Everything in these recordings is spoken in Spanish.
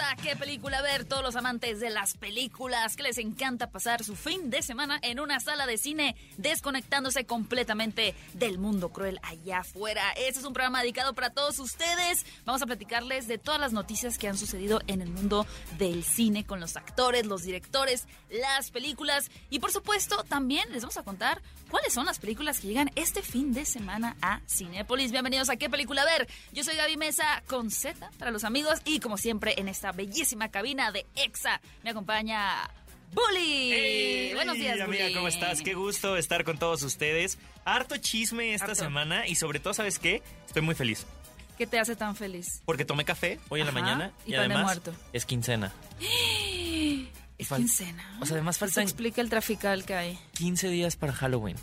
A ¿Qué película ver? Todos los amantes de las películas que les encanta pasar su fin de semana en una sala de cine desconectándose completamente del mundo cruel allá afuera. Este es un programa dedicado para todos ustedes. Vamos a platicarles de todas las noticias que han sucedido en el mundo del cine con los actores, los directores, las películas y por supuesto también les vamos a contar cuáles son las películas que llegan este fin de semana a Cinépolis. Bienvenidos a ¿Qué película ver? Yo soy Gaby Mesa con Z para los amigos y como siempre en esta bellísima cabina de EXA me acompaña Bully. Buenos días, amiga, Bully. ¿cómo estás? Qué gusto estar con todos ustedes. Harto chisme esta Harto. semana y sobre todo, ¿sabes qué? Estoy muy feliz ¿Qué te hace tan feliz? porque tomé café hoy en la mañana y además muerto. es quincena. Es quincena. o sea, además Eso faltan- explica el trafical que hay. 15 días para Halloween.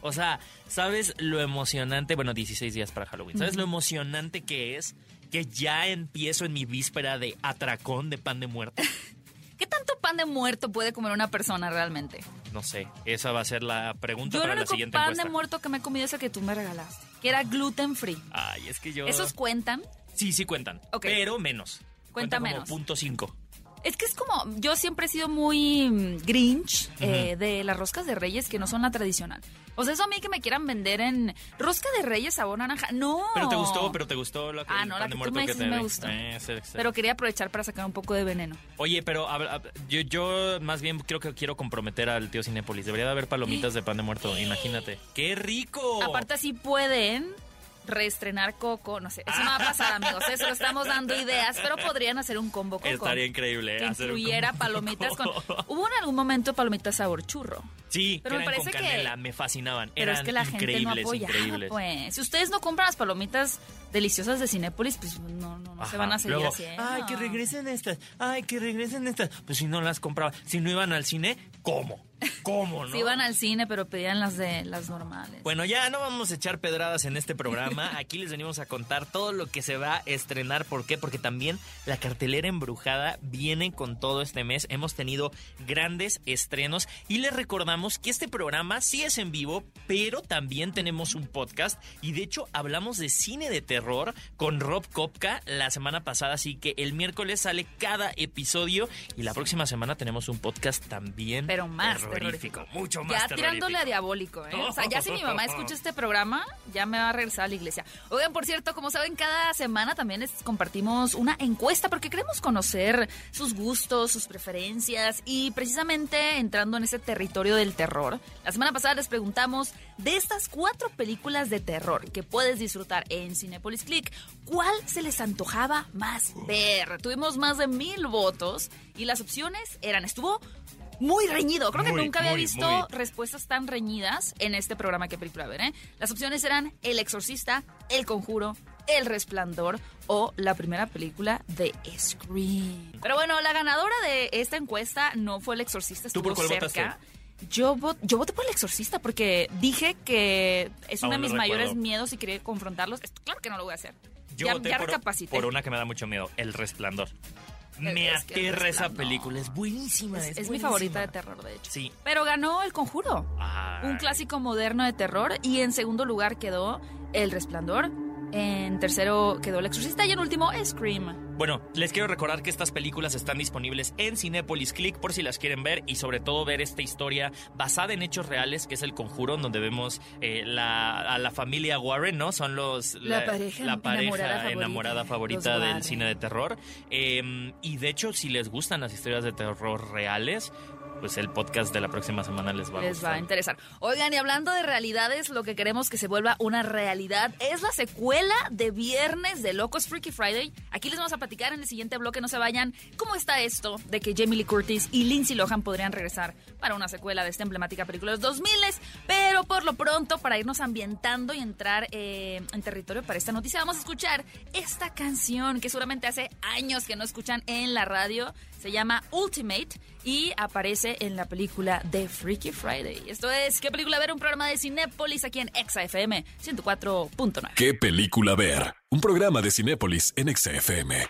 O sea, ¿sabes lo emocionante? Bueno, 16 días para Halloween. ¿Sabes lo emocionante que es que ya empiezo en mi víspera de atracón de pan de muerto? ¿Qué tanto pan de muerto puede comer una persona realmente? No sé, esa va a ser la pregunta Yo para la siguiente pan encuesta. de muerto que me he comido es el que tú me regalaste, que era gluten free. Ay, es que yo... ¿Esos cuentan? Sí, sí cuentan. Pero menos. Cuenta como menos. punto cinco. Es que es como, yo siempre he sido muy mm, grinch eh, de las roscas de reyes que no son la tradicional. O sea, eso a mí que me quieran vender en rosca de reyes sabor naranja. No. Pero te gustó, pero te gustó la, Ah, el no, la que tú me que dices me gustó. Eh, sí, sí. Pero quería aprovechar para sacar un poco de veneno. Oye, pero a yo, yo más bien creo que quiero comprometer al tío Cinépolis. Debería de haber palomitas de pan de muerto, imagínate. ¡Qué rico! Aparte así pueden reestrenar Coco, no sé, eso no va a pasar amigos, eso lo estamos dando ideas, pero podrían hacer un combo Coco. Estaría increíble que hacer un incluyera combo palomitas con... Hubo en algún momento palomitas sabor churro. Sí, Pero me con parece que- me fascinaban. Pero eran es que la gente no increíbles, apoya. increíbles. Pues, si ustedes no compran las palomitas deliciosas de Cinépolis, pues no, no, no se van a seguir Luego, haciendo. Ay, que regresen estas. Ay, que regresen estas. Pues si no las compraba, si no iban al cine, ¿cómo? ¿Cómo, no? Sí iban al cine, pero pedían las de las normales. Bueno, ya no vamos a echar pedradas en este programa. Aquí les venimos a contar todo lo que se va a estrenar. ¿Por qué? Porque también la cartelera embrujada viene con todo este mes. Hemos tenido grandes estrenos y les recordamos que este programa sí es en vivo, pero también tenemos un podcast y de hecho hablamos de cine de terror con Rob Kopka la semana pasada, así que el miércoles sale cada episodio y la próxima semana tenemos un podcast también pero más terrorífico, mucho más Ya tirándole a diabólico, ¿eh? O sea, ya si mi mamá escucha este programa, ya me va a regresar a la iglesia. Oigan, por cierto, como saben, cada semana también les compartimos una encuesta porque queremos conocer sus gustos, sus preferencias y precisamente entrando en ese territorio del terror. La semana pasada les preguntamos de estas cuatro películas de terror que puedes disfrutar en Cinepolis Click, ¿cuál se les antojaba más ver? Tuvimos más de mil votos y las opciones eran, estuvo muy reñido. Creo que Muy, nunca había muy, visto muy. respuestas tan reñidas en este programa que película ver, ¿eh? Las opciones eran El Exorcista, El Conjuro, El Resplandor o la primera película de Scream. Pero bueno, la ganadora de esta encuesta no fue El Exorcista, ¿Tú estuvo por cuál cerca. Yo, vo- yo voté por El Exorcista porque dije que es uno de no mis mayores miedos y quería confrontarlos. Esto, claro que no lo voy a hacer. Yo ya voté ya por, por una que me da mucho miedo, El Resplandor. Me Es que aterra esa película, es buenísima. Es, Es, es mi favorita de terror, de hecho. Sí. Pero ganó El Conjuro. Ay. un clásico moderno de terror y en segundo lugar quedó El Resplandor, en tercero quedó El Exorcista y en último Scream. Bueno, les quiero recordar que estas películas están disponibles en Cinepolis Click por si las quieren ver y sobre todo ver esta historia basada en hechos reales que es El Conjuro, donde vemos eh, la, a la familia Warren, ¿no? Son los La pareja la pareja enamorada favorita, enamorada del cine de terror. Eh, y de hecho, si les gustan las historias de terror reales, pues el podcast de la próxima semana les va a Les gustar. va a interesar. Oigan, y hablando de realidades, lo que queremos que se vuelva una realidad es la secuela de Viernes de Locos Freaky Friday. Aquí les vamos a platicar en el siguiente bloque, no se vayan. ¿Cómo está esto de que Jamie Lee Curtis y Lindsay Lohan podrían regresar para una secuela de esta emblemática película de los 2000? Pero por lo pronto, para irnos ambientando y entrar eh, en territorio para esta noticia, vamos a escuchar esta canción que seguramente hace años que no escuchan en la radio. Se llama Ultimate y aparece en la película de Freaky Friday. Esto es ¿Qué película ver? Un programa de Cinépolis aquí en Exa FM 104.9. ¿Qué película ver? Un programa de Cinépolis en XFM.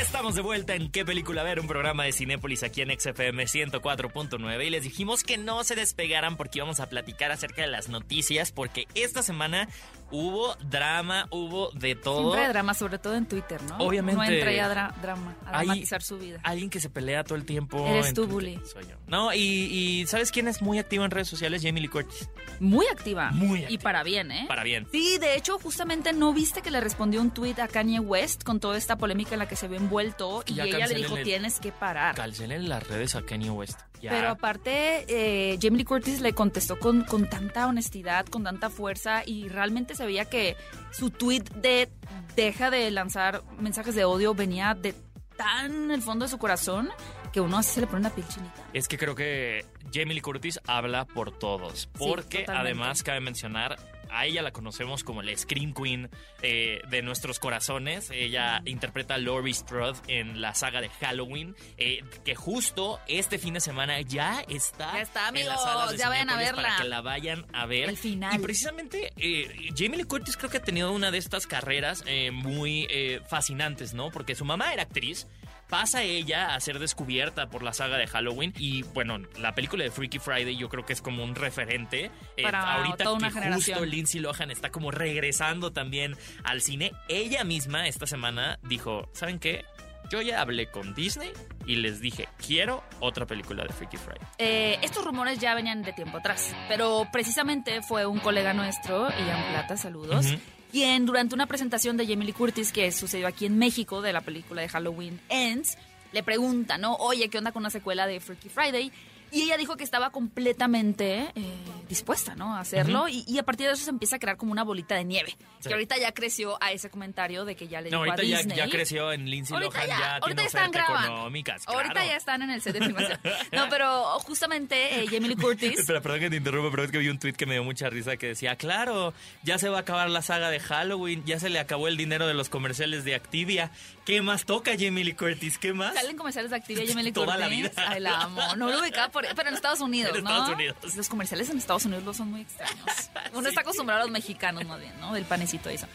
Estamos de vuelta en ¿Qué película ver? Un programa de Cinépolis aquí en XFM 104.9 y les dijimos que no se despegaran porque íbamos a platicar acerca de las noticias porque esta semana hubo drama, hubo de todo. Siempre hay drama, sobre todo en Twitter, ¿no? Obviamente. No entra ya dra- drama, a dramatizar su vida. Alguien que se pelea todo el tiempo. Eres tú. Bully. Soy yo. No, y, y ¿sabes quién es muy activo en redes sociales? Jamie Lee Curtis. Muy activa. Muy Y activa. para bien, ¿eh? Para bien. Sí, de hecho, justamente no viste que le respondió un tuit a Kanye West con toda esta polémica en la que se ve envuelto que y ella le dijo el- tienes que parar. Cancelen las redes a Kanye West. Ya. Pero aparte, eh, Jamie Lee Curtis le contestó con, con tanta honestidad, con tanta fuerza y realmente se veía que su tweet de deja de lanzar mensajes de odio venía de tan el fondo de su corazón que uno así se le pone una piel chinita. Es que creo que Jamie Lee Curtis habla por todos. Porque además cabe mencionar, a ella la conocemos como la Scream Queen eh, de nuestros corazones. Ella interpreta a Laurie Strode en la saga de Halloween, eh, que justo este fin de semana ya está, Ya está, en las amigos, salas de ya vayan a verla. Para que la vayan a ver. El final. Y precisamente eh, Jamie Lee Curtis creo que ha tenido una de estas carreras muy fascinantes, ¿no? Porque su mamá era actriz. Pasa ella a ser descubierta por la saga de Halloween y bueno, la película de Freaky Friday yo creo que es como un referente. Eh, ahorita toda una que generación. justo Lindsay Lohan está como regresando también al cine, ella misma esta semana dijo, ¿saben qué? Yo ya hablé con Disney y les dije, quiero otra película de Freaky Friday. Eh, estos rumores ya venían de tiempo atrás, pero precisamente fue un colega nuestro, Ian Plata, saludos. Quien durante una presentación de Jamie Lee Curtis que sucedió aquí en México de la película de Halloween Ends, le pregunta, ¿no? Oye, ¿qué onda con una secuela de Freaky Friday? Y ella dijo que estaba completamente eh, dispuesta, ¿no? A hacerlo. y, y a partir de eso se empieza a crear como una bolita de nieve. Sí. Que ahorita ya creció a ese comentario de que ya le No, dijo a ahorita ya, Disney. ya creció en Lindsay Ahorita Lohan, ya, ya, ahorita tiene están grabando. económicas. Ahorita claro. ya están en el set de filmación. No, pero justamente eh, Jamie Lee Curtis Espera, perdón que te interrumpa, pero es que vi un tweet que me dio mucha risa que decía, claro, ya se va a acabar la saga de Halloween, ya se le acabó el dinero de los comerciales de Activia. ¿Qué más toca Jamie Lee Curtis? ¿Qué más? Salen comerciales de Activia Jamie Lee Toda Curtis. la vida. Ay, la amo. No lo ubicaba por... Pero en Estados Unidos, En ¿no? Estados Unidos. Los comerciales en Estados Unidos lo son muy extraños. Uno está acostumbrado a los mexicanos más bien, ¿no? Del panecito y eso.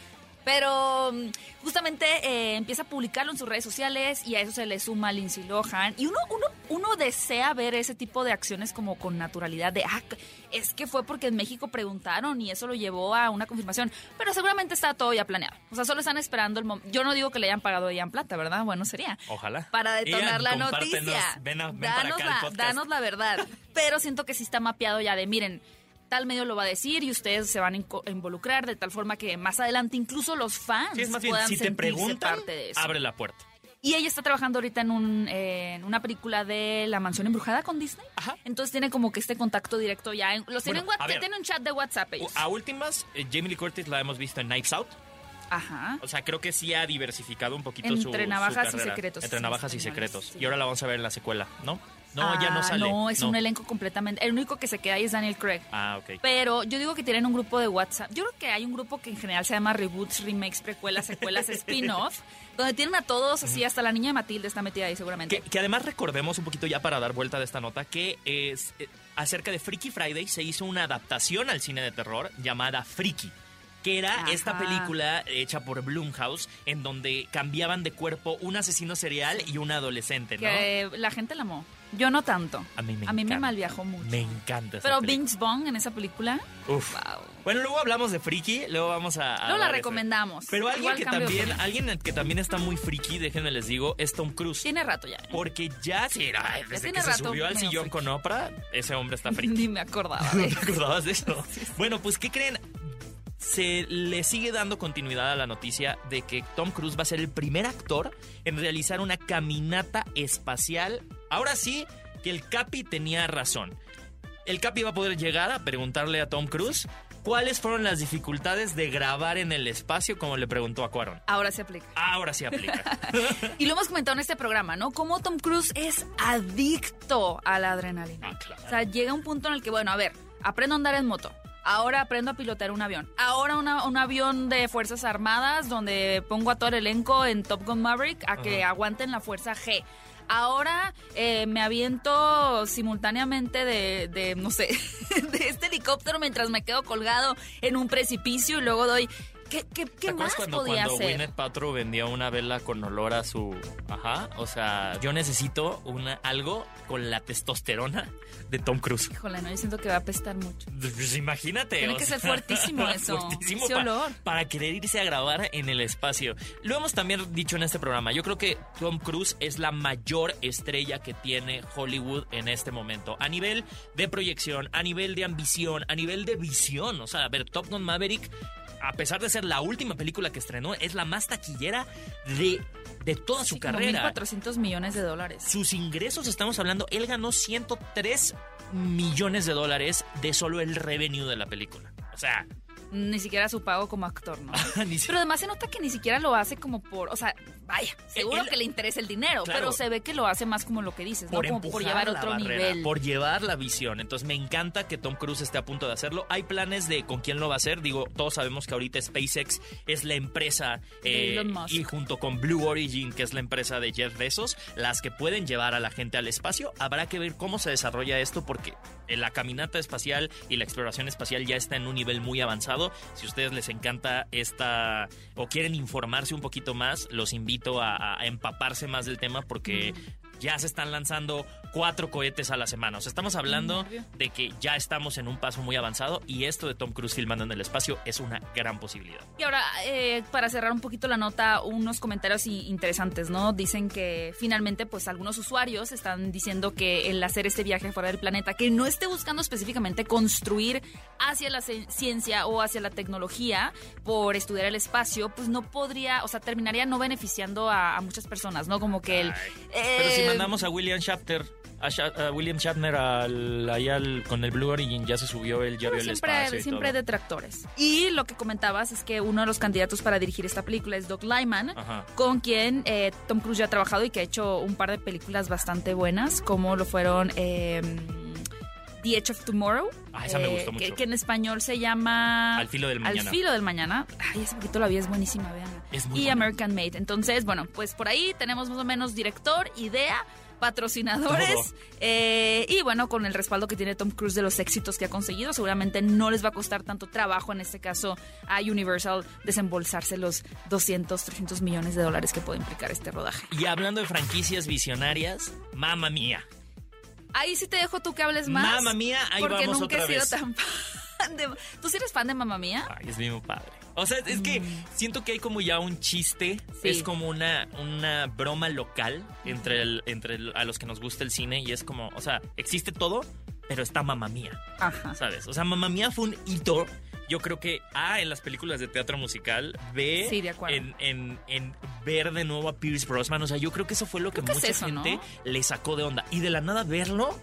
Pero mm, justamente eh, empieza a publicarlo en sus redes sociales y a eso se le suma Lindsay Lohan. Y uno, uno, uno desea ver ese tipo de acciones como con naturalidad de, ah, es que fue porque en México preguntaron y eso lo llevó a una confirmación. Pero seguramente está todo ya planeado. O sea, solo están esperando el momento. Yo no digo que le hayan pagado a Ian Plata, ¿verdad? Bueno, sería. Ojalá. Para detonar Ian, la noticia. Ven, a- ven danos, la, danos la verdad. Pero siento que sí está mapeado ya de, miren, tal medio lo va a decir y ustedes se van a involucrar de tal forma que más adelante incluso los fans Sí, es más bien, puedan si te sentirse preguntan, parte de eso. abre la puerta. Y ella está trabajando ahorita en, un, eh, en una película de La Mansión Embrujada con Disney. Ajá. Entonces tiene como que este contacto directo ya. en- los tienen, Bueno, ya un chat de WhatsApp ellos. A últimas, eh, Jamie Lee Curtis la hemos visto en Knives Out. Ajá. O sea, creo que sí ha diversificado un poquito Entre su su navajas y secretos, Entre navajas y secretos. sí. Y ahora la vamos a ver en la secuela, ¿no? No, ya no Ah, sale. No, es un elenco completamente. El único que se queda ahí es Daniel Craig. Ah, ok. Pero yo digo que tienen un grupo de WhatsApp. Yo creo que hay un grupo que en general se llama Reboots, Remakes, Precuelas, Secuelas, Spin-off, donde tienen a todos así, hasta la niña de Matilde está metida ahí seguramente. Que, que además recordemos un poquito ya para dar vuelta de esta nota que es eh, acerca de Freaky Friday se hizo una adaptación al cine de terror llamada Freaky que era Ajá. esta película hecha por Blumhouse en donde cambiaban de cuerpo un asesino serial y un adolescente, ¿no? Que la gente la amó. Yo no tanto. A mí me A mí me encanta. malviajó mucho. Me encanta esa Pero película. Vince Vaughn en esa película, Uf. wow. Bueno, luego hablamos de Freaky, luego vamos a... a No la recomendamos. Pero alguien Igual que también, alguien que también está muy friki, déjenme les digo, es Tom Cruise. Tiene rato ya. ¿eh? Porque ya, sí, ay, desde que se rato subió al sillón friki. con Oprah, ese hombre está friki. Ni me acordaba. ¿No te acordabas de eso? Bueno, pues, ¿qué creen? Se le sigue dando continuidad a la noticia de que Tom Cruise va a ser el primer actor en realizar una caminata espacial. Ahora sí que el Capi tenía razón. El Capi va a poder llegar a preguntarle a Tom Cruise cuáles fueron las dificultades de grabar en el espacio, como le preguntó a Cuarón. Ahora se aplica. Ahora sí aplica. Y lo hemos comentado en este programa, ¿no? Cómo Tom Cruise es adicto a la adrenalina. Ah, claro. O sea, llega un punto en el que, bueno, a ver, aprendo a andar en moto. Ahora aprendo a pilotar un avión. Ahora una- un avión de Fuerzas Armadas donde pongo a todo el elenco en Top Gun Maverick a que aguanten la fuerza G. Ahora eh, me aviento simultáneamente de, de, no sé, de este helicóptero mientras me quedo colgado en un precipicio y luego doy ¿Qué, qué, ¿Te qué más cuando, podía cuando hacer? Gwyneth Paltrow vendía una vela con olor a su... Ajá, o sea, yo necesito una, algo con la testosterona de Tom Cruise. Híjole, no, yo siento que va a apestar mucho. Pues imagínate. Tiene que sea, ser fuertísimo eso, fuertísimo ese olor. para querer irse a grabar en el espacio. Lo hemos también dicho en este programa. Yo creo que Tom Cruise es la mayor estrella que tiene Hollywood en este momento. A nivel de proyección, a nivel de ambición, a nivel de visión. O sea, a ver, Top Gun Maverick, a pesar de ser la última película que estrenó, es la más taquillera de, de toda su como carrera. 1.400 millones de dólares. Sus ingresos, estamos hablando, él ganó 103 millones de dólares de solo el revenue de la película. O sea, Ni siquiera su pago como actor, ¿no? si- Pero además se nota que ni siquiera lo hace como por, o sea, vaya, seguro que le interesa el dinero, Claro. pero se ve que lo hace más como lo que dices, ¿no? por Como por llevar otro barrera, nivel. por llevar la visión. Entonces me encanta que Tom Cruise esté a punto de hacerlo. Hay planes de con quién lo va a hacer. Digo, todos sabemos que ahorita SpaceX es la empresa eh, Elon Musk. y junto con Blue Origin, que es la empresa de Jeff Bezos, las que pueden llevar a la gente al espacio. Habrá que ver cómo se desarrolla esto porque la caminata espacial y la exploración espacial ya está en un nivel muy avanzado. Si a ustedes les encanta esta o quieren informarse un poquito más, los invito a, a empaparse más del tema porque ya se están lanzando cuatro cohetes a la semana. O sea, estamos hablando de que ya estamos en un paso muy avanzado y esto de Tom Cruise filmando en el espacio es una gran posibilidad. Y ahora, eh, para cerrar un poquito la nota, unos comentarios interesantes, ¿no? Dicen que finalmente, pues algunos usuarios están diciendo que el hacer este viaje fuera del planeta, que no esté buscando específicamente construir hacia la ciencia o hacia la tecnología por estudiar el espacio, pues no podría, o sea, terminaría no beneficiando a, a muchas personas, ¿no? Como que el... Ay. Pero si eh, mandamos a William Shatner, a, William Shatner al, allá al- con el Blue Origin, ya se subió, él ya Pero vio el siempre, espacio y siempre todo. detractores. Y lo que comentabas es que uno de los candidatos para dirigir esta película es Doug Lyman, Ajá. con quien eh, Tom Cruise ya ha trabajado y que ha hecho un par de películas bastante buenas, como lo fueron eh, The Edge of Tomorrow. Ah, esa me eh, gustó que- mucho. Que, en español se llama... Al filo del mañana. Al filo del mañana. Ay, ese poquito la vi, es buenísima, vean. Es muy y buena. American Made. Entonces, bueno, pues por ahí tenemos más o menos director, idea, patrocinadores eh, y bueno, con el respaldo que tiene Tom Cruise de los éxitos que ha conseguido, seguramente no les va a costar tanto trabajo, en este caso a Universal, desembolsarse los 200, 300 millones de dólares que puede implicar este rodaje. Y hablando de franquicias visionarias, mamma mía. Ahí sí te dejo tú que hables más. Mamma mía, ahí porque vamos nunca otra he sido vez. tan fan de... ¿Tú sí eres fan de Mamma Mía? Ay, es mismo padre. O sea, es que siento que hay como ya un chiste. Sí. es como una, una broma local entre, el, entre el- a los que nos gusta el cine y es como, o sea, existe todo, pero está mamá mía, Ajá. ¿sabes? O sea, mamá mía fue un hito. Yo creo que A, en las películas de teatro musical, B, Sí, de en, en- en ver de nuevo a Pierce Brosnan. O sea, yo creo que eso fue lo que mucha es eso, ¿no? gente le sacó de onda. Y de la nada verlo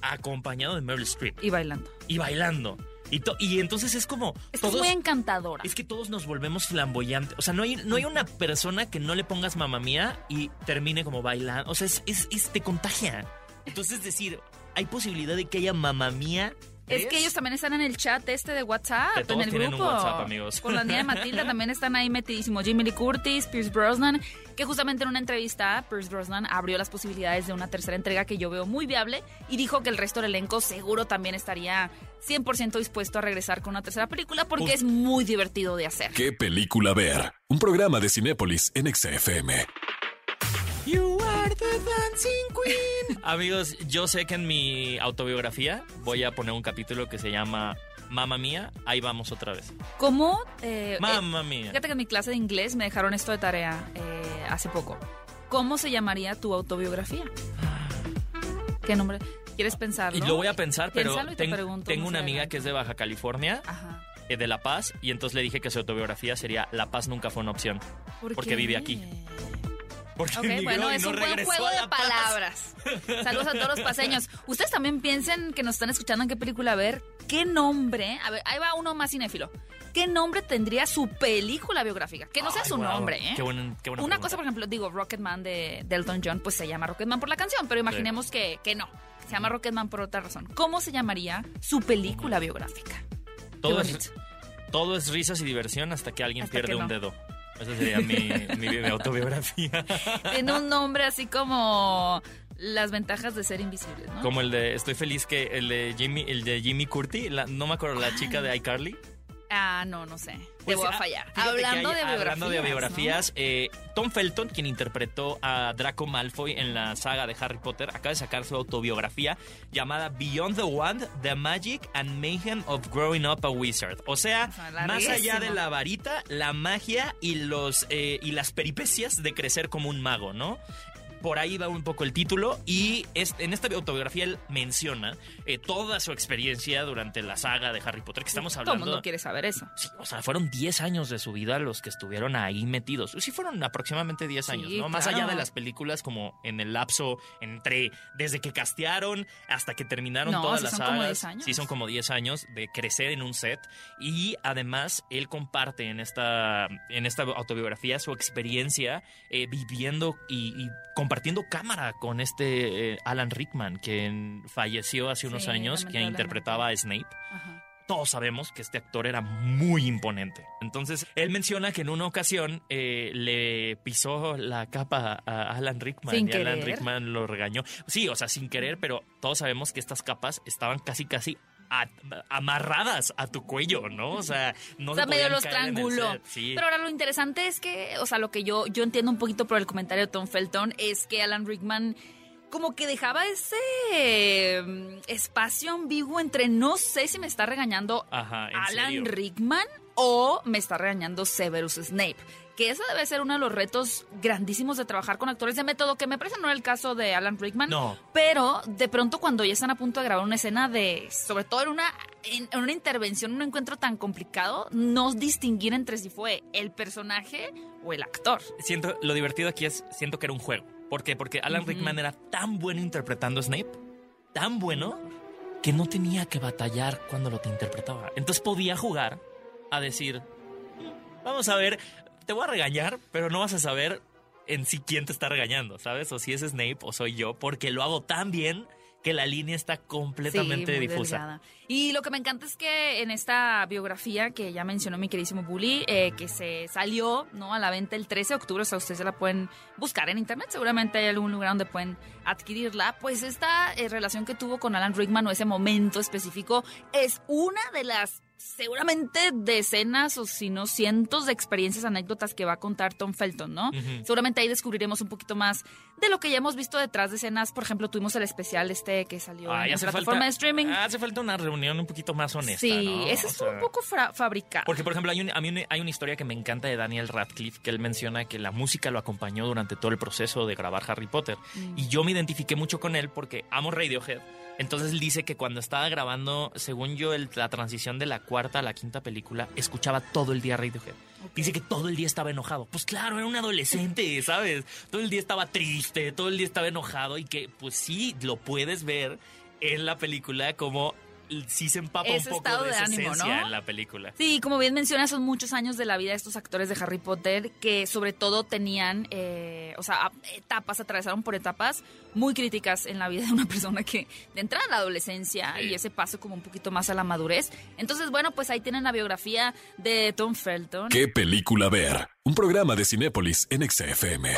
acompañado de Meryl Streep Y bailando. y bailando. Y, to- y entonces es como... Es todos- muy encantadora. es que todos nos volvemos flamboyantes. O sea, no hay, no hay una persona que no le pongas mamá mía y termine como bailando. O sea, es, es, es- te contagia. Entonces, decir, hay posibilidad de que haya mamá mía. Es que ellos también están en el chat este de WhatsApp, Que todos en el tienen un grupo. WhatsApp, amigos. Por la niña de Matilda también están ahí metidísimos. Jimmy Lee Curtis, Pierce Brosnan, que justamente en una entrevista, Pierce Brosnan abrió las posibilidades de una tercera entrega que yo veo muy viable y dijo que el resto del elenco seguro también estaría 100% dispuesto a regresar con una tercera película porque Uf. es muy divertido de hacer. ¿Qué película ver? Un programa de Cinépolis en XFM. You are the dancing queen. Amigos, yo sé que en mi autobiografía voy a poner un capítulo que se llama Mamma mía, ahí vamos otra vez. ¿Cómo? eh, eh, Mamma mía. Fíjate que en mi clase de inglés me dejaron esto de tarea eh, hace poco. ¿Cómo se llamaría tu autobiografía? ¿Qué nombre? ¿Quieres pensarlo? Y lo voy a pensar, pero te ten- pregunto tengo una amiga que es de Baja California, Ajá. eh, de La Paz, y entonces le dije que su autobiografía sería La Paz nunca fue una opción. ¿Por Porque qué? vive aquí. Porque bueno, es no un buen juego a de Paz. palabras. Saludos a todos los paseños. Ustedes también piensen que nos están escuchando en qué película ver. ¿Qué nombre? A ver, ahí va uno más cinéfilo. ¿Qué nombre tendría su película biográfica? Que no sea su nombre, ¿eh? Qué buena, qué buena Una pregunta. cosa, por ejemplo, digo, Rocketman de, de Elton John, pues se llama Rocketman por la canción, pero imaginemos que, que no. Se llama Rocketman por otra razón. ¿Cómo se llamaría su película biográfica? todo, Qué es, todo es risas y diversión hasta que alguien Hasta pierde que un dedo. Esa sería mi, mi, mi autobiografía. Tiene un nombre así como las ventajas de ser invisible, ¿no? Como el de Estoy feliz que el de Jimmy, el de Jimmy Curti, la- no me acuerdo, la chica de iCarly. Ah, no, no sé. Te Pues, voy a ah, fallar. Hablando, hay- de biografías, hablando de ¿no? biografías, eh, Tom Felton, quien interpretó a Draco Malfoy en la saga de Harry Potter, acaba de sacar su autobiografía llamada Beyond the Wand, The Magic and Mayhem of Growing Up a Wizard. O sea, más allá de la varita, la magia y, los, eh, y las peripecias de crecer como un mago, ¿no? Por ahí va un poco el título y es- en esta autobiografía él menciona eh, toda su experiencia durante la saga de Harry Potter, que estamos Todo el hablando... mundo quiere saber eso. Sí, o sea, fueron 10 años de su vida los que estuvieron ahí metidos. Sí, fueron aproximadamente 10 Sí, años, ¿no? Más allá de las películas, como en el lapso entre desde que castearon hasta que terminaron No, todas sí las son como sagas. 10 años. Sí, son como 10 años de crecer en un set. Y además, él comparte en esta, en esta autobiografía su experiencia eh, viviendo y, y compartiendo cámara con este eh, Alan Rickman, quien falleció hace unos Sí, años, lamentablemente. interpretaba a Snape Ajá. todos sabemos que este actor era muy imponente. Entonces, él menciona que en una ocasión eh, le pisó la capa a Alan Rickman Sin y Alan. Rickman lo regañó. Sí, o sea, sin querer, pero todos sabemos que estas capas estaban casi, casi a- amarradas a tu cuello, ¿no? O sea, no o sea, se medio los trianguló. Sí. Pero ahora lo interesante es que, o sea, lo que yo, yo entiendo un poquito por el comentario de Tom Felton es que Alan Rickman como que dejaba ese eh, espacio ambiguo entre no sé si me está regañando Ajá, ¿en Alan serio? Rickman o me está regañando Severus Snape. Que ese debe ser uno de los retos grandísimos de trabajar con actores de método, que me parece no era el caso de Alan Rickman. No. Pero de pronto cuando ya están a punto de grabar una escena de, sobre todo en una, en, en una intervención, un encuentro tan complicado, no distinguir entre si fue el personaje o el actor. Siento, lo divertido aquí es, siento que era un juego. ¿Por qué? Porque Alan. Rickman era tan bueno interpretando a Snape, tan bueno, que no tenía que batallar cuando lo te interpretaba. Entonces podía jugar a decir, "Mm, vamos a ver, te voy a regañar, pero no vas a saber en sí quién te está regañando, ¿sabes? O si es Snape o soy yo, porque lo hago tan bien que la línea está completamente Sí, difusa. delgada. Y lo que me encanta es que en esta biografía que ya mencionó mi queridísimo Bully, eh, que se salió ¿no? a la venta el 13 de octubre, o sea, ustedes se la pueden buscar en internet, seguramente hay algún lugar donde pueden adquirirla, pues esta eh, relación que tuvo con Alan Rickman o ese momento específico es una de las seguramente decenas o si no cientos de experiencias, anécdotas que va a contar Tom Felton, ¿no? Ujú. Seguramente ahí descubriremos un poquito más de lo que ya hemos visto detrás de escenas. Por ejemplo, tuvimos el especial este que salió Ay, en la plataforma falta, de streaming. Hace falta una reunión un poquito más honesta. sí, ¿no? ese O es sea, un poco fabricado. Porque, por ejemplo, hay, un- a mí hay una historia que me encanta de Daniel Radcliffe, que él menciona que la música lo acompañó durante todo el proceso de grabar Harry Potter. Mm. Y yo me identifiqué mucho con él porque amo Radiohead. Entonces él dice que cuando estaba grabando, según yo, el- la transición de la cuarta a la quinta película, escuchaba todo el día Radiohead. Dice que todo el día estaba enojado. Pues claro, era un adolescente, ¿sabes? Todo el día estaba triste, todo el día estaba enojado y que, pues sí, lo puedes ver en la película como sí se empapa Ese un poco estado de de esa ánimo, esencia ¿no? en la película. Sí, como bien mencionas, son muchos años de la vida de estos actores de Harry Potter que sobre todo tenían, eh, o sea, etapas, atravesaron por etapas muy críticas en la vida de una persona que de entrada a la adolescencia Sí. y ese paso como un poquito más a la madurez. Entonces, bueno, pues ahí tienen la biografía de Tom Felton. ¿Qué película ver? Un programa de Cinépolis en XFM.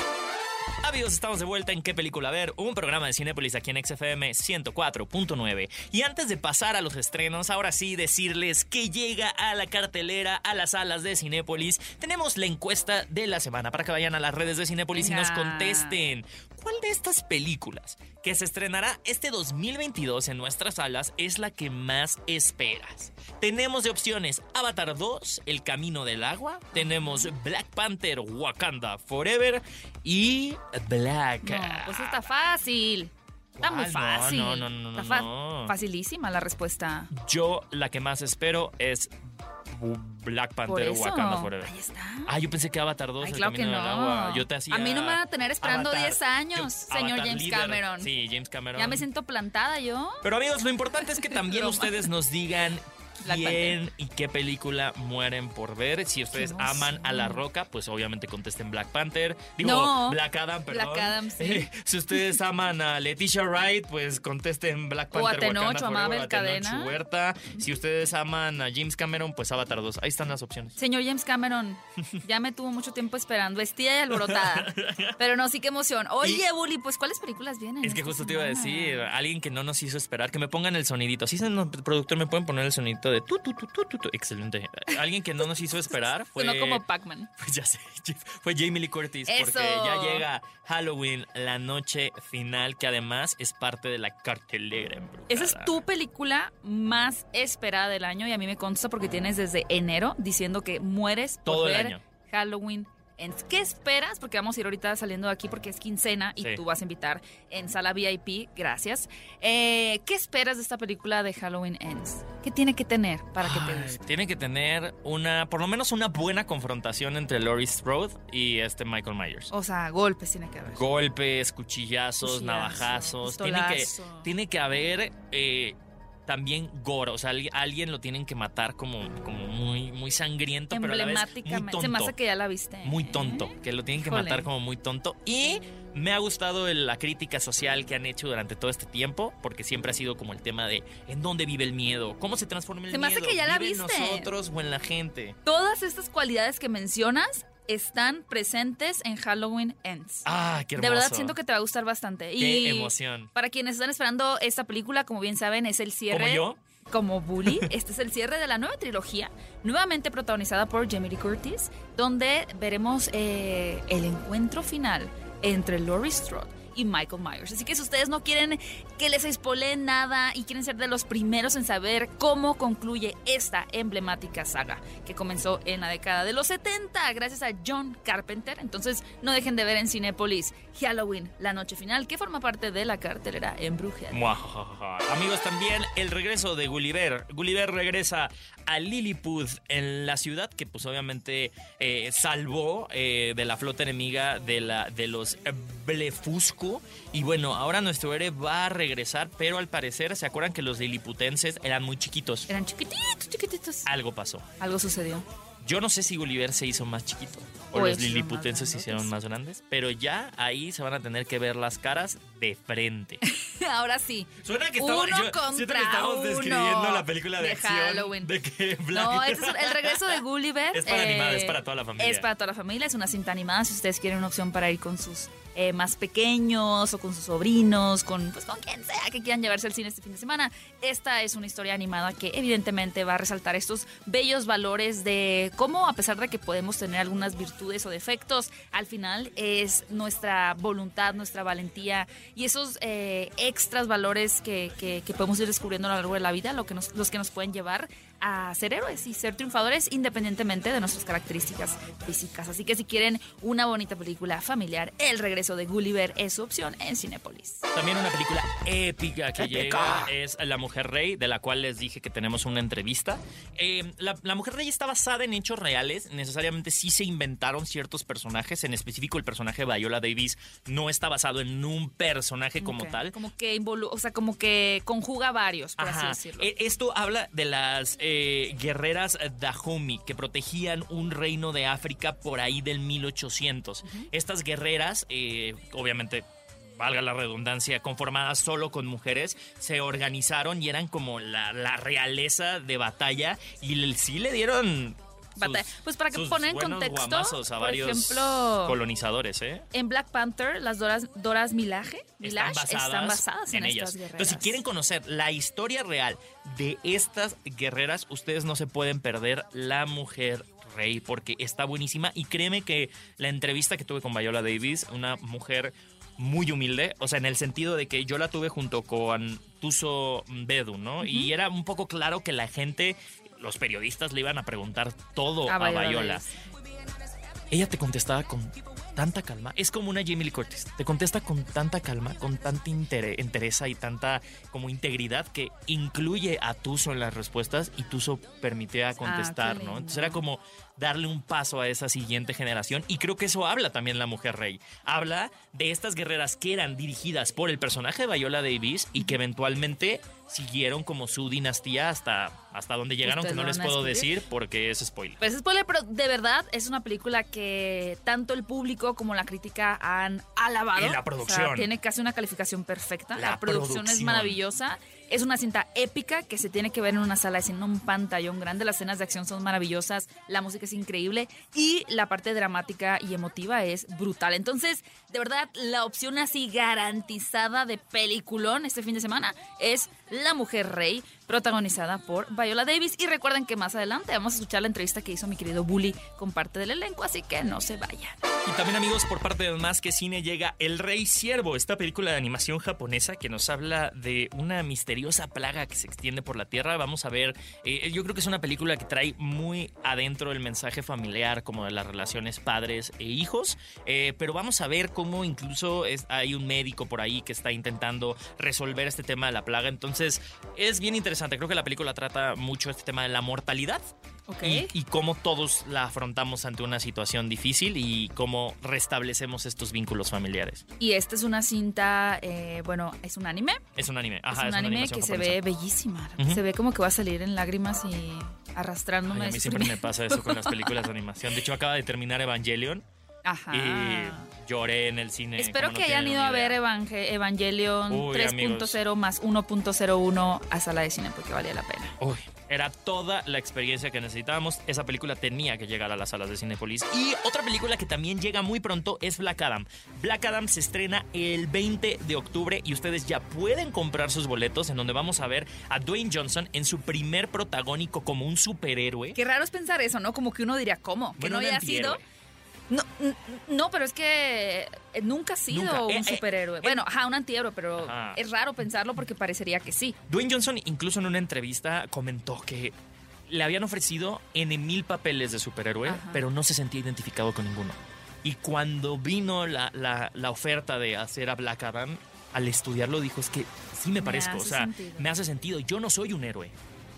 Amigos, estamos de vuelta en ¿Qué película ver? Un programa de Cinépolis aquí en XFM 104.9. Y antes de pasar a los estrenos, ahora sí decirles que llega a la cartelera, a las salas de Cinépolis, tenemos la encuesta de la semana para que vayan a las redes de Cinépolis y nos contesten. ¿Cuál de estas películas que se estrenará este 2022 en nuestras salas es la que más esperas? Tenemos de opciones Avatar 2, El Camino del Agua, tenemos Black Panther, Wakanda Forever y Black. No, pues está fácil. Está muy ¿Cuál? No, fácil. no, no, no, Está no. facilísima la respuesta. Yo la que más espero es Black Panther, eso. Wakanda Forever. Ahí está. Ah, yo pensé que Avatar 2, Ay, claro que no. Agua. Yo te hacía A mí no me van a tener esperando Avatar. 10 años, señor Avatar James líder. Cameron. Sí, James Cameron. Ya me siento plantada yo. Pero amigos, lo importante es que también ustedes nos digan quién y qué película mueren por ver. Si ustedes aman a La. Roca, pues obviamente contesten Black Panther. Digo, No. Black Adam, perdón. Black Adam, sí. Eh, si ustedes aman a Leticia Wright, pues contesten Black O a Panther. Tenoch, o a Mabel Forever, a Tenoch Cadena. Huerta. Si ustedes aman a James Cameron, pues Avatar 2. Ahí están las opciones. Señor James Cameron, ya me tuvo mucho tiempo esperando, vestida y alborotada. Pero no, sí, qué emoción. Oye, Bully, pues ¿cuáles películas vienen? Es que justo te iba a decir, alguien que no nos hizo esperar, que me pongan el sonidito. Sí, señor productor, ¿me pueden poner el sonidito sonidito de tu, tu, tu, tu, tu, tu. Excelente. Alguien que no nos hizo esperar fue... Sonó como Pac-Man. Pues ya sé, fue Jamie Lee Curtis Eso. porque ya llega Halloween, la noche final, que además es parte de la cartelera embrujada. Esa es tu película más esperada del año y a mí me consta porque tienes desde enero diciendo que mueres por Todo el ver año. Halloween Ends. ¿Qué esperas? Porque vamos a ir ahorita saliendo de aquí porque es quincena y Sí. tú vas a invitar en sala VIP. Gracias. Eh, ¿Qué esperas de esta película de Halloween Ends? ¿Qué tiene que tener para que te guste? Tiene que tener una, por lo menos una buena confrontación entre Laurie Strode y este Michael Myers. O sea, golpes tiene que haber. Golpes, cuchillazos, Cuchillazo, navajazos. Tiene que, tiene que haber eh, también gore. O sea, alguien, lo tienen que matar como, como muy, muy sangriento, pero a la vez muy Emblemáticamente. tonto. Se me hace que ya la viste. Muy tonto, que lo tienen que matar como muy tonto. Y me ha gustado la crítica social que han hecho durante todo este tiempo, porque siempre ha sido como el tema de en dónde vive el miedo, cómo se transforma el Se me hace miedo, que ya la ¿Vive en viste. nosotros o en la gente. Todas estas cualidades que mencionas están presentes en Halloween Ends. Ah, qué hermoso. De verdad siento que te va a gustar bastante. Qué y emoción. Para quienes están esperando esta película, como bien saben, es el cierre. ¿Como yo? Como Bully. Este es el cierre de la nueva trilogía, nuevamente protagonizada por Jamie Lee Curtis, donde veremos eh, el encuentro final entre Laurie Strode y Michael Myers. Así que si ustedes no quieren que les spoileen nada y quieren ser de los primeros en saber cómo concluye esta emblemática saga que comenzó en la década de los 70 gracias a John Carpenter, entonces no dejen de ver en Cinépolis Halloween, la noche final, que forma parte de la cartelera embrujada. Muajajaja. Amigos, también el regreso de Gulliver. Gulliver regresa a Lilliput en la ciudad que pues obviamente eh, salvó eh, de la flota enemiga de, la, de los Blefusco. Y bueno, ahora nuestro héroe va a regresar, pero al parecer, ¿se acuerdan que los liliputenses eran muy chiquitos? Eran chiquititos, chiquititos. Algo pasó. Algo sucedió. Yo no sé si Gulliver se hizo más chiquito o, O los hicieron más liliputenses se hicieron más grandes, pero ya ahí se van a tener que ver las caras de frente. Ahora sí. Suena que Uno estamos, yo siento que contra estamos uno describiendo la película de, de acción Halloween. de que Black- No, es el regreso de Gulliver. Es para eh, animada, es para toda la familia. Es para toda la familia, es una cinta animada. Si ustedes quieren una opción para ir con sus eh, más pequeños o con sus sobrinos, con, pues, con quien sea que quieran llevarse al cine este fin de semana, esta es una historia animada que evidentemente va a resaltar estos bellos valores de cómo, a pesar de que podemos tener algunas virtudes o defectos, al final es nuestra voluntad, nuestra valentía y esos eh, extras valores que, que- que podemos ir descubriendo a lo largo de la vida, lo que nos, los que nos pueden llevar a ser héroes y ser triunfadores independientemente de nuestras características físicas. Así que si quieren una bonita película familiar, El regreso de Gulliver es su opción en Cinépolis. También una película épica que llega es La Mujer Rey, de la cual les dije que tenemos una entrevista. Eh, la, La Mujer Rey está basada en hechos reales, necesariamente sí se inventaron ciertos personajes, en específico el personaje de Viola Davis no está basado en un personaje como tal. Como que involu- o sea, como que conjuga varios, por así decirlo. E- Esto habla de las eh, guerreras Dahomey que protegían un reino de África por ahí del 1800. Estas guerreras, eh, obviamente valga la redundancia, conformadas solo con mujeres, se organizaron y eran como la, la realeza de batalla y sí le dieron... Batalla. Pues para que sus poner en contexto, a por varios ejemplo, colonizadores, ¿eh? En Black Panther, las Doras, Doras Milaje, están basadas, están basadas en, en estas ellas. guerreras. Entonces, si quieren conocer la historia real de estas guerreras, ustedes no se pueden perder La Mujer Rey, porque está buenísima. Y créeme que la entrevista que tuve con Viola Davis, una mujer muy humilde, o sea, en el sentido de que yo la tuve junto con Tuso Bedu, ¿no? Y era un poco claro que la gente, los periodistas le iban a preguntar todo A a. Davis. Ella te contestaba con tanta calma. Es como una Jamie Lee Curtis. Te contesta con tanta calma, con tanta entereza y tanta como integridad que incluye a Tuso en las respuestas y Tuso permitía contestar, qué ¿no? Entonces era como darle un paso a esa siguiente generación y creo que eso habla también la mujer rey. Habla de estas guerreras que eran dirigidas por el personaje de Viola Davis y que eventualmente siguieron como su dinastía hasta, hasta donde llegaron, que no les puedo decir porque es spoiler. Pues spoiler, pero de verdad es una película que tanto el público como la crítica han alabado. Y la O sea, producción. tiene casi una calificación perfecta. La, La producción, es maravillosa. Es una cinta épica que se tiene que ver en una sala de cine, un pantallón grande. Las escenas de acción son maravillosas, la música es increíble y la parte dramática y emotiva es brutal. Entonces, de verdad, la opción así garantizada de peliculón este fin de semana es La Mujer Rey, protagonizada por Viola Davis. Y recuerden que más adelante vamos a escuchar la entrevista que hizo mi querido Bully con parte del elenco, así que no se vayan. Y también amigos, por parte de Más que Cine llega El Rey Siervo, esta película de animación japonesa que nos habla de una misteriosa plaga que se extiende por la Tierra. Vamos a ver, eh, yo creo que es una película que trae muy adentro el mensaje familiar como de las relaciones padres e hijos, eh, pero vamos a ver cómo incluso hay un médico por ahí que está intentando resolver este tema de la plaga. Entonces es bien interesante, creo que la película trata mucho este tema de la mortalidad y, y, cómo todos la afrontamos ante una situación difícil y cómo restablecemos estos vínculos familiares. Y esta es una cinta, eh, bueno, es un anime. Es un anime, ajá. Es un anime que se ve bellísima. Se ve como que va a salir en lágrimas y arrastrándome. Ay, a mí siempre me pasa eso con las películas de animación. De hecho, acaba de terminar Evangelion. Ajá. Y lloré en el cine. Espero que no hayan ido a ver. Evangel- Evangelion Uy, 3.0 más 1.01 a sala de cine porque valía la pena. Uy, era toda la experiencia que necesitábamos. Esa película tenía que llegar a las salas de Cinepolis. Y otra película que también llega muy pronto es Black Adam. Black Adam se estrena el 20 de octubre y ustedes ya pueden comprar sus boletos en donde vamos a ver a Dwayne Johnson en su primer protagónico como un superhéroe. Qué raro es pensar eso, ¿no? Como que uno diría, ¿cómo? Que Bueno, no haya sido. No, no, pero es que eh, nunca ha sido Nunca. un Eh, eh, superhéroe. eh. bueno, ajá, un antihéroe, pero Ajá. es raro pensarlo porque parecería que sí. Dwayne Johnson incluso en una entrevista comentó que le habían ofrecido N mil papeles de superhéroe, Ajá. pero no se sentía identificado con ninguno. Y cuando vino la, la- la oferta de hacer a Black Adam, al estudiarlo dijo, es que sí me Me parezco, o sea, sentido. me hace sentido, yo no soy un héroe.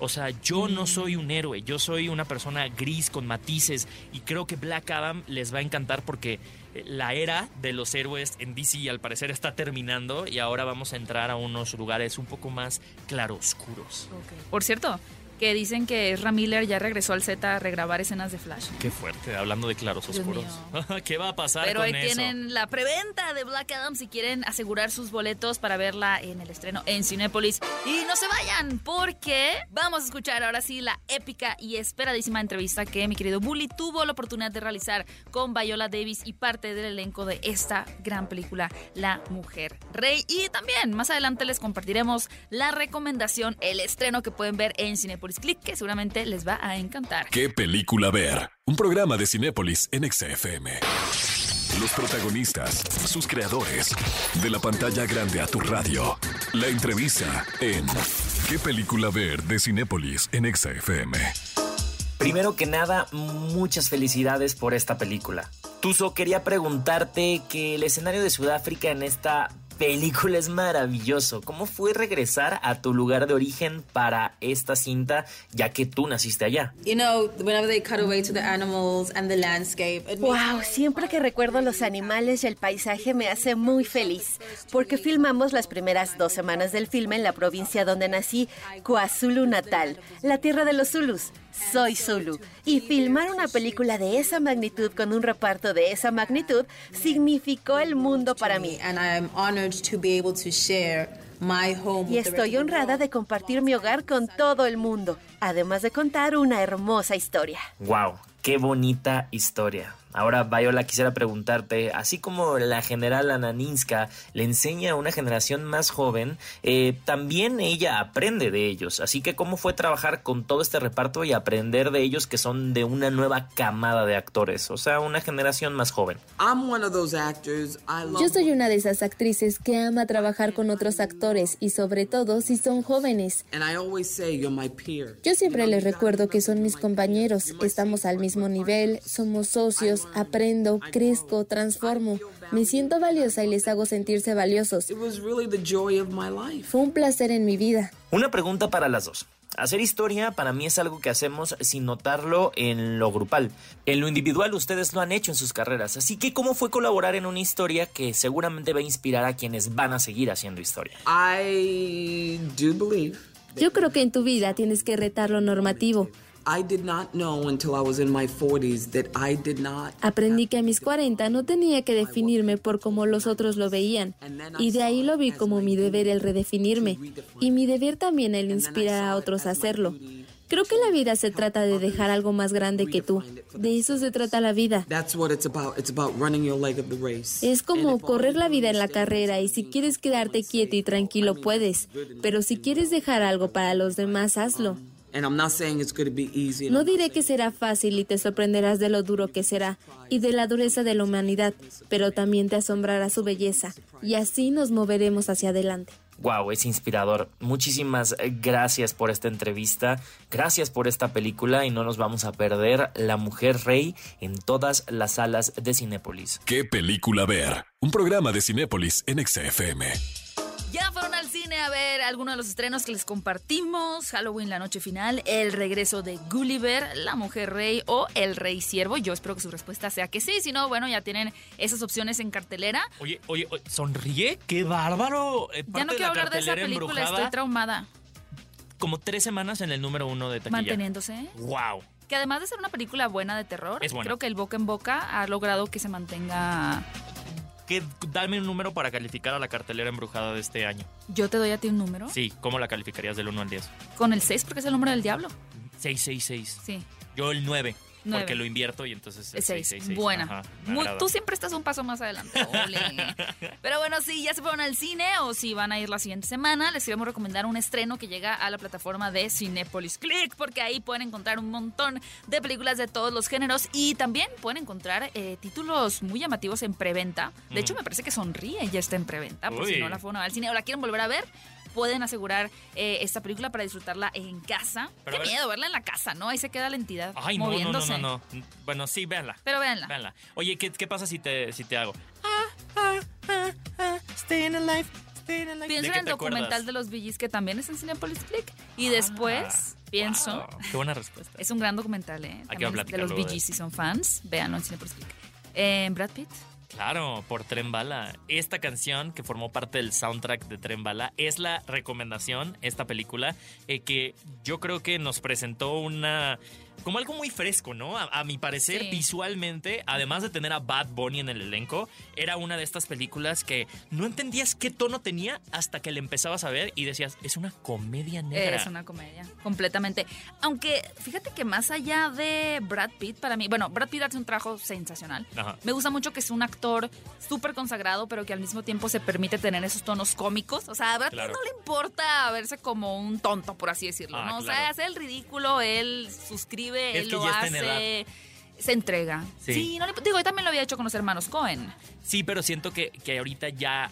O sea, yo no soy un héroe, yo soy una persona gris con matices y creo que Black Adam les va a encantar porque eh, la era de los héroes en DC al parecer está terminando y ahora vamos a entrar a unos lugares un poco más claroscuros. Por cierto, que dicen que Ezra Miller ya regresó al set a regrabar escenas de Flash. Qué fuerte, hablando de claros Dios oscuros. ¿Qué va a pasar Pero con ahí eso? tienen la preventa de Black Adam si quieren asegurar sus boletos para verla en el estreno en Cinépolis. Y no se vayan porque vamos a escuchar ahora sí la épica y esperadísima entrevista que mi querido Bully tuvo la oportunidad de realizar con Viola Davis y parte del elenco de esta gran película, La Mujer Rey. Y también más adelante les compartiremos la recomendación, el estreno que pueden ver en Cinépolis Click, que seguramente les va a encantar. ¿Qué película ver? Un programa de Cinépolis en XFM. Los protagonistas, sus creadores. De la pantalla grande a tu radio. La entrevista en ¿Qué película ver? de Cinépolis en XFM. Primero que nada, muchas felicidades por esta película. Tuzo, quería preguntarte que el escenario de Sudáfrica en esta película es maravilloso. ¿Cómo fue regresar a tu lugar de origen para esta cinta, ya que tú naciste allá? You know, whenever they cut away to the animals and the landscape, Wow, siempre que recuerdo los animales y el paisaje me hace muy feliz, porque filmamos las primeras dos semanas del filme en la provincia donde nací, KwaZulu Natal, la tierra de los Zulus. Soy Zulu. Y filmar una película de esa magnitud con un reparto de esa magnitud significó el mundo para mí. and I am honored to be able to share my home. Y estoy honrada de compartir mi hogar con todo el mundo, además de contar una hermosa historia. ¡Wow! ¡Qué bonita historia! Ahora, Viola, quisiera preguntarte, así como la general Ananinska le enseña a una generación más joven, eh, también ella aprende de ellos. Así que, ¿cómo fue trabajar con todo este reparto y aprender de ellos que son de una nueva camada de actores? O sea, una generación más joven. I'm one of those actors. I love Yo soy una de esas actrices que ama trabajar con otros actores y sobre todo si son jóvenes. Yo siempre les recuerdo que son mis compañeros, estamos al mismo nivel, somos socios, aprendo, crezco, transformo. Me siento valiosa y les hago sentirse valiosos. It was really the joy of my life. Fue un placer en mi vida. Una pregunta para las dos. Hacer historia para mí es algo que hacemos sin notarlo en lo grupal. En lo individual ustedes lo han hecho en sus carreras, así que ¿cómo fue colaborar en una historia que seguramente va a inspirar a quienes van a seguir haciendo historia? I do believe Yo creo que en tu vida tienes que retar lo normativo. I did not know until I was in my 40s that I did not. Aprendí que a mis 40 no tenía que definirme por cómo los otros lo veían, y de ahí lo vi como mi deber el redefinirme, y mi deber también el inspirar a otros a hacerlo. Creo que la vida se trata de dejar algo más grande que tú. De eso se trata la vida. That's what it's about. It's about running your leg of the race. Es como correr la vida en la carrera y si quieres quedarte quieto y tranquilo puedes, pero si quieres dejar algo para los demás, hazlo. And I'm not saying it's going to be easy. No diré que será fácil y te sorprenderás de lo duro que será y de la dureza de la humanidad, pero también te asombrará su belleza y así nos moveremos hacia adelante. Wow, es inspirador. Muchísimas gracias por esta entrevista, gracias por esta película y no nos vamos a perder La Mujer Rey en todas las salas de Cinépolis. ¿Qué película ver? Un programa de Cinépolis en XFM. Ya fueron al cine a ver algunos de los estrenos que les compartimos. Halloween, la noche final, el regreso de Gulliver, la mujer rey o el rey siervo. Yo espero que su respuesta sea que sí. Si no, bueno, ya tienen esas opciones en cartelera. Oye, oye, oye, sonríe, qué bárbaro. Eh, Ya no quiero la hablar de esa película, embrujada, estoy traumada. Como tres semanas en el número uno de taquilla. Manteniéndose. Wow. Que además de ser una película buena de terror, creo que el boca en boca ha logrado que se mantenga. ¿Qué, dame un número para calificar a la cartelera embrujada de este año. Yo te doy a ti un número. Sí, ¿cómo la calificarías del 1 al 10? Con el 6, porque es el número del diablo. 666. Sí. Yo el 9. Nueve. Porque lo invierto y entonces Es es 6. 666. Buena. Ajá, me Muy- agrada. tú siempre estás un paso más adelante. Ole. Pero bueno, si ya se fueron al cine o si van a ir la siguiente semana, les queremos recomendar un estreno que llega a la plataforma de Cinepolis Click, porque ahí pueden encontrar un montón de películas de todos los géneros y también pueden encontrar eh, títulos muy llamativos en preventa. De hecho, me parece que Sonríe ya está en preventa, por si no la fueron al cine o la quieren volver a ver. Pueden asegurar eh, esta película para disfrutarla en casa. Pero Qué ver- miedo verla en la casa, ¿no? Ahí se queda la entidad Ay, no, no, no, moviéndose. no, no. Bueno, sí, véanla. Pero véanla. Véanla. Oye, ¿qué, qué pasa si te, si te hago? Ah, ah, ah, ah, staying alive, staying alive. Pienso ¿De en el documental acuerdas? de los Billys que también es en Cinepolis Click. Y después pienso. Wow, qué buena respuesta. Es un gran documental, ¿eh? Hay que de los de Billys si son fans. Véanlo en Cinepolis Click. Eh, Brad Pitt. Claro, por Tren Bala. Esta canción que formó parte del soundtrack de Tren Bala es la recomendación, esta película, eh, que yo creo que nos presentó una... Como algo muy fresco, ¿no? A, a mi parecer, Sí. visualmente, además de tener a Bad Bunny en el elenco, era una de estas películas que no entendías qué tono tenía hasta que le empezabas a ver y decías, es una comedia negra. Es una comedia, completamente. Aunque fíjate que más allá de Brad Pitt, para mí, bueno, Brad Pitt hace un trabajo sensacional. Ajá. Me gusta mucho que es un actor súper consagrado, pero que al mismo tiempo se permite tener esos tonos cómicos. O sea, a Brad Pitt no le importa verse como un tonto, por así decirlo, Ah, ¿no? O sea, hace el ridículo, él suscribe, Es él que lo hace, se entrega. Sí. Sí, no le, digo, yo también lo había hecho con los hermanos Cohen. Sí, pero siento que, que ahorita ya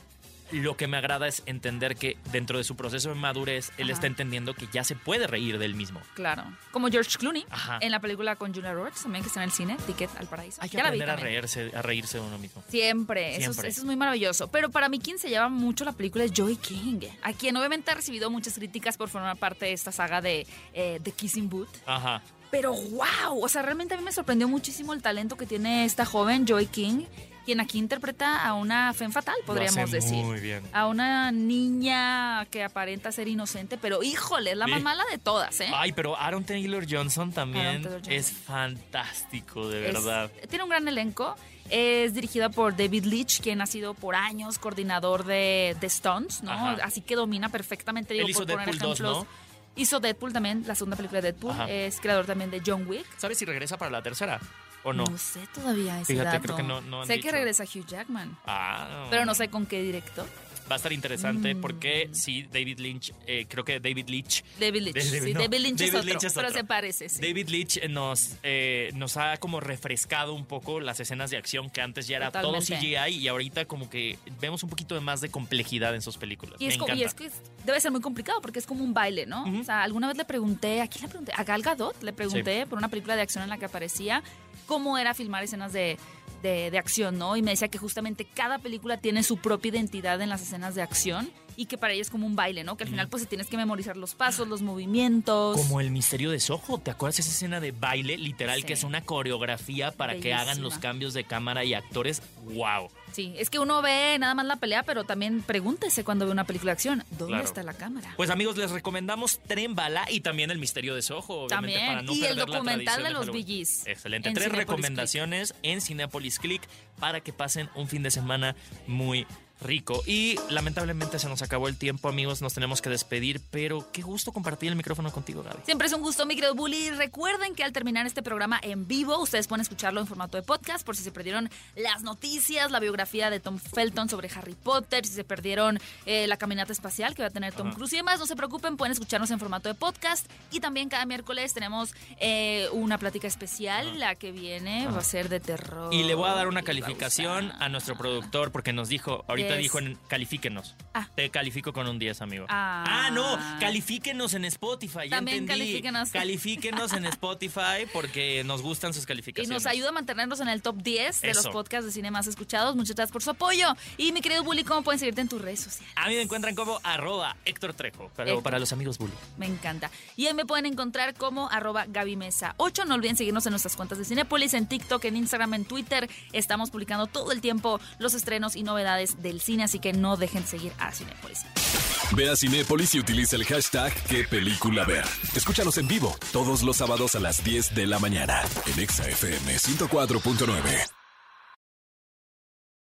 lo que me agrada es entender que dentro de su proceso de madurez, él está entendiendo que ya se puede reír del mismo. Claro. Como George Clooney Ajá. en la película con Julia Roberts, también que está en el cine, Ticket al Paraíso. Hay que Ya la vi aprender a reírse, a reírse de uno mismo. Siempre, Eso, es, Siempre. eso es muy maravilloso. Pero para mí quien se lleva mucho la película es Joey King, a quien obviamente ha recibido muchas críticas por formar parte de esta saga de eh, The Kissing Booth. Ajá. Pero wow, o sea, realmente a mí me sorprendió muchísimo el talento que tiene esta joven Joey King, quien aquí interpreta a una femme fatal, podríamos decir. Muy bien. A una niña que aparenta ser inocente, pero híjole, es la Sí. más mala de todas, ¿eh? Ay, pero Aaron Taylor Johnson también Aaron Taylor Johnson. es fantástico, de Es- verdad. tiene un gran elenco. Es dirigida por David Leitch, quien ha sido por años coordinador de, de Stones, ¿no? Ajá. Así que domina perfectamente, digo, Él hizo por poner Deadpool 2, ejemplos. ¿no? Hizo Deadpool también, la segunda película de Deadpool. Ajá. Es creador también de John Wick. ¿Sabes si regresa para la tercera o no? sé todavía ese Fíjate, dato. creo que no- no han sé dicho. que regresa Hugh Jackman, Ah. pero no sé con qué director. Va a estar interesante Mm. porque sí, David Lynch, eh, creo que David Leitch David. De- de- sí, no, David Lynch, es, David otro, Lynch es pero se parece, sí. David eh, nos, eh, nos ha como refrescado un poco las escenas de acción que antes ya era todo. CGI y ahorita como que vemos un poquito de más de complejidad en sus películas. Y Me es, co- y encanta. es que debe ser muy complicado porque es como un baile, ¿no? O sea, alguna vez le pregunté, ¿a quién le pregunté? A Gal Gadot le pregunté por una película de acción en la que aparecía cómo era filmar escenas de, de- de acción, ¿no? Y me decía que justamente cada película tiene su propia identidad en las escenas de acción y que para ella es como un baile, ¿no? Que al final pues tienes que memorizar los pasos, los movimientos. Como el misterio de Soho, ¿te acuerdas esa escena de baile literal Sí. que es una coreografía para que hagan los cambios de cámara y actores? ¡Wow! Sí, es que uno ve nada más la pelea, pero también pregúntese cuando ve una película de acción, ¿dónde Claro. está la cámara? Pues amigos, les recomendamos Tren Bala y también el misterio de Soho, obviamente, También. para no Y el perder documental de los Gees Excelente. en Tres recomendaciones en Cinepolis Click para que pasen un fin de semana muy rico. Y lamentablemente se nos acabó el tiempo, amigos, nos tenemos que despedir, pero qué gusto compartir el micrófono contigo, Gaby. Siempre es un gusto, mi querido Bully. Recuerden que al terminar este programa en vivo, ustedes pueden escucharlo en formato de podcast por si se perdieron las noticias, la biografía de Tom Felton sobre Harry Potter, si se perdieron eh, la caminata espacial que va a tener Tom Ajá. Cruise y demás. No se preocupen, pueden escucharnos en formato de podcast. Y también cada miércoles tenemos eh, una plática especial. La que viene va a ser de terror. Y le voy a dar una calificación Bausa. a nuestro productor porque nos dijo, ahorita Diez. dijo en califíquenos. Ah. Te califico con un 10, amigo. Ah. no, califíquenos en Spotify, ya También entendí. califíquenos. Califíquenos en Spotify porque nos gustan sus Y calificaciones. nos ayuda a mantenernos en el top 10 de Eso. los podcasts de cine más escuchados. Muchas gracias por su apoyo. Y mi querido Bully, ¿cómo pueden seguirte en tus redes sociales? A mí me encuentran como arroba Héctor Trejo, pero Héctor. para los amigos bully. Me encanta. Y ahí me pueden encontrar como arroba Gaby Mesa 8. No olviden seguirnos en nuestras cuentas de Cinépolis, en TikTok, en Instagram, en Twitter. Estamos publicando todo el tiempo los estrenos y novedades del cine, así que no dejen de seguir a Cinépolis. Ve a Cinépolis y utiliza el hashtag qué película ver. Escúchanos en vivo todos los sábados a las 10 de la mañana en Exa FM 104.9.